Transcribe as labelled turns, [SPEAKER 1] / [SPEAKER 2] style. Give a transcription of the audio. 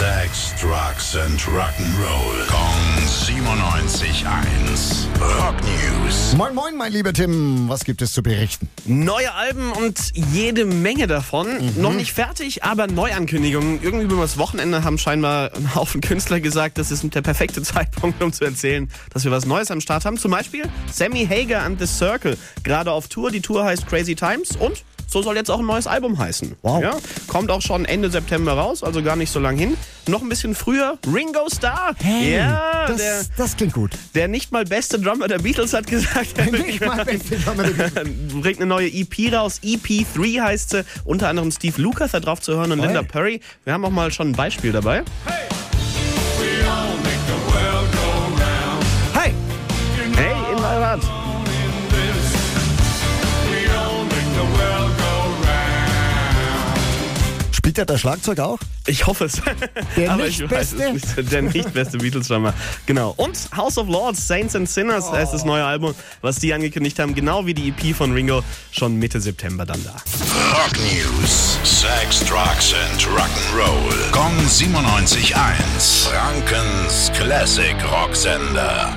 [SPEAKER 1] Sex, Drugs and Rock'n'Roll. Kong 97.1. Rock News.
[SPEAKER 2] Moin, moin, mein lieber Tim. Was gibt es zu berichten?
[SPEAKER 3] Neue Alben und jede Menge davon. Noch nicht fertig, aber Neuankündigungen. Irgendwie über das Wochenende haben scheinbar ein Haufen Künstler gesagt, das ist der perfekte Zeitpunkt, um zu erzählen, dass wir was Neues am Start haben. Zum Beispiel Sammy Hager and The Circle. Gerade auf Tour. Die Tour heißt Crazy Times und so soll jetzt auch ein neues Album heißen.
[SPEAKER 2] Wow.
[SPEAKER 3] Ja, kommt auch schon Ende September raus, also gar nicht so lang hin. Noch ein bisschen früher, Ringo Starr. ja,
[SPEAKER 2] das,
[SPEAKER 3] der,
[SPEAKER 2] das klingt gut.
[SPEAKER 3] der nicht mal beste Drummer der Beatles hat gesagt, er
[SPEAKER 2] Nicht mal beste Drummer der Beatles.
[SPEAKER 3] bringt eine neue EP raus. EP3 heißt sie. Unter anderem Steve Lucas da drauf zu hören und
[SPEAKER 2] Oi.
[SPEAKER 3] Linda Perry. Wir haben auch mal schon ein Beispiel dabei. Hey! Hey,
[SPEAKER 2] Spielt er das Schlagzeug auch?
[SPEAKER 3] Ich hoffe es.
[SPEAKER 2] Der
[SPEAKER 3] Aber ich weiß
[SPEAKER 2] nicht
[SPEAKER 3] es nicht. Der nicht beste Beatles-Drummer. Genau. Und House of Lords, Saints and Sinners heißt das neue Album, was die angekündigt haben. Genau wie die EP von Ringo. Schon Mitte September dann da.
[SPEAKER 1] Rock News. Sex, Drugs and Rock'n'Roll. Kong 97.1. Frankens Classic Rocksender.